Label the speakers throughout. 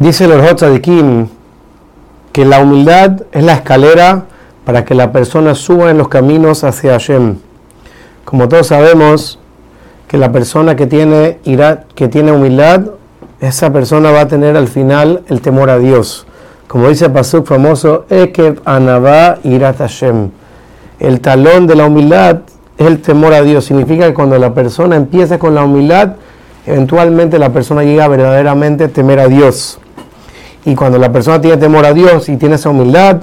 Speaker 1: Dice el Kim que la humildad es la escalera para que la persona suba en los caminos hacia Hashem. Como todos sabemos que la persona que tiene, que tiene humildad, esa persona va a tener al final el temor a Dios. Como dice el pasuk famoso, Ekev Anabá Irat Hashem. El talón de la humildad es el temor a Dios. Significa que cuando la persona empieza con la humildad, eventualmente la persona llega verdaderamente a temer a Dios. Y cuando la persona tiene temor a Dios y tiene esa humildad,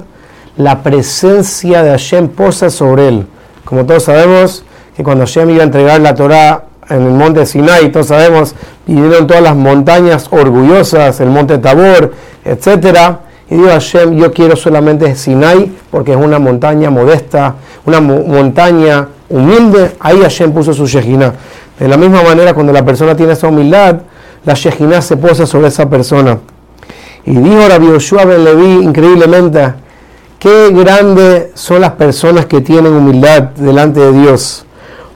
Speaker 1: la presencia de Hashem posa sobre él. Como todos sabemos que cuando Hashem iba a entregar la Torah en el monte Sinai, todos sabemos, vinieron todas las montañas orgullosas, el monte Tabor, etc. Y dijo Hashem, yo quiero solamente Sinai porque es una montaña modesta, una montaña humilde. Ahí Hashem puso su Shejina. De la misma manera, cuando la persona tiene esa humildad, la Shejina se posa sobre esa persona. Y dijo Rabbi Yoshua Ben Levi increíblemente, qué grandes son las personas que tienen humildad delante de Dios.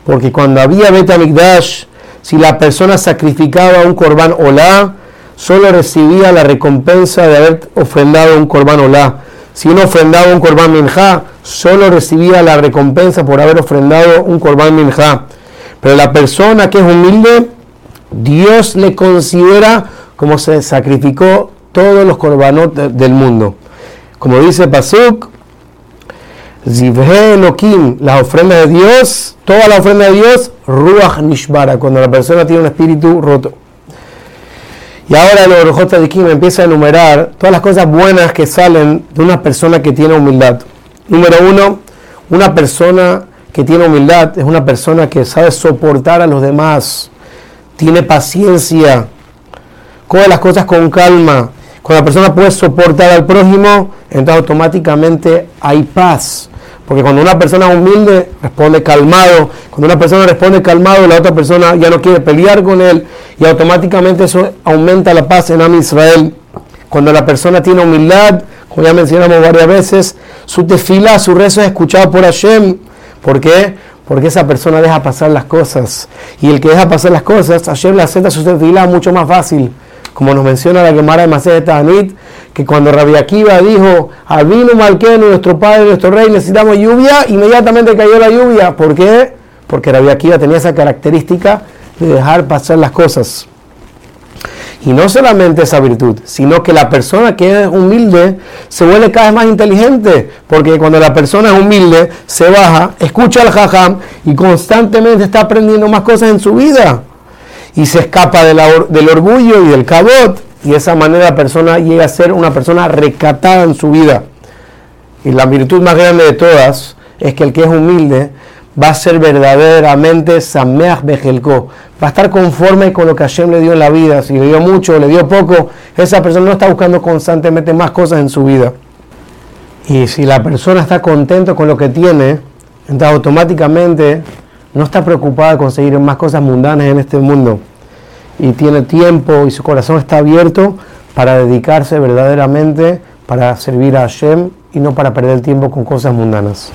Speaker 1: Porque cuando había Betamikdash, si la persona sacrificaba un korban olá, solo recibía la recompensa de haber ofrendado un korban olá. Si uno ofrendaba un korban minjá, solo recibía la recompensa por haber ofrendado un korban minjá. Pero la persona que es humilde, Dios le considera como se sacrificó todos los korbanot del mundo. Como dice Pasuk, Zivhe Elohim, la ofrenda de Dios, toda la ofrenda de Dios, Ruach Nishbara, cuando la persona tiene un espíritu roto. Y ahora el Orojota de Kim empieza a enumerar todas las cosas buenas que salen de una persona que tiene humildad. Número uno, una persona que tiene humildad es una persona que sabe soportar a los demás, tiene paciencia, coge las cosas con calma, cuando la persona puede soportar al prójimo, entonces automáticamente hay paz. Porque cuando una persona humilde, responde calmado. Cuando una persona responde calmado, la otra persona ya no quiere pelear con él. Y automáticamente eso aumenta la paz en Am Israel. Cuando la persona tiene humildad, como ya mencionamos varias veces, su tefila, su rezo es escuchado por Hashem. ¿Por qué? Porque esa persona deja pasar las cosas. Y el que deja pasar las cosas, Hashem le acepta su tefila mucho más fácil como nos menciona la Gemara de Masé Tanit, que cuando Rabbi Akiva dijo, Abinu Malkenu, nuestro padre, nuestro rey, necesitamos lluvia, inmediatamente cayó la lluvia. ¿Por qué? Porque Rabbi Akiva tenía esa característica de dejar pasar las cosas. Y no solamente esa virtud, sino que la persona que es humilde se vuelve cada vez más inteligente, porque cuando la persona es humilde, se baja, escucha al jajam y constantemente está aprendiendo más cosas en su vida y se escapa del orgullo y del cabot y de esa manera la persona llega a ser una persona recatada en su vida. Y la virtud más grande de todas es que el que es humilde va a ser verdaderamente Sameach Bejelko, va a estar conforme con lo que Hashem le dio en la vida. Si le dio mucho le dio poco, esa persona no está buscando constantemente más cosas en su vida. Y si la persona está contento con lo que tiene, entonces automáticamente no está preocupada de conseguir más cosas mundanas en este mundo y tiene tiempo y su corazón está abierto para dedicarse verdaderamente para servir a Hashem y no para perder tiempo con cosas mundanas.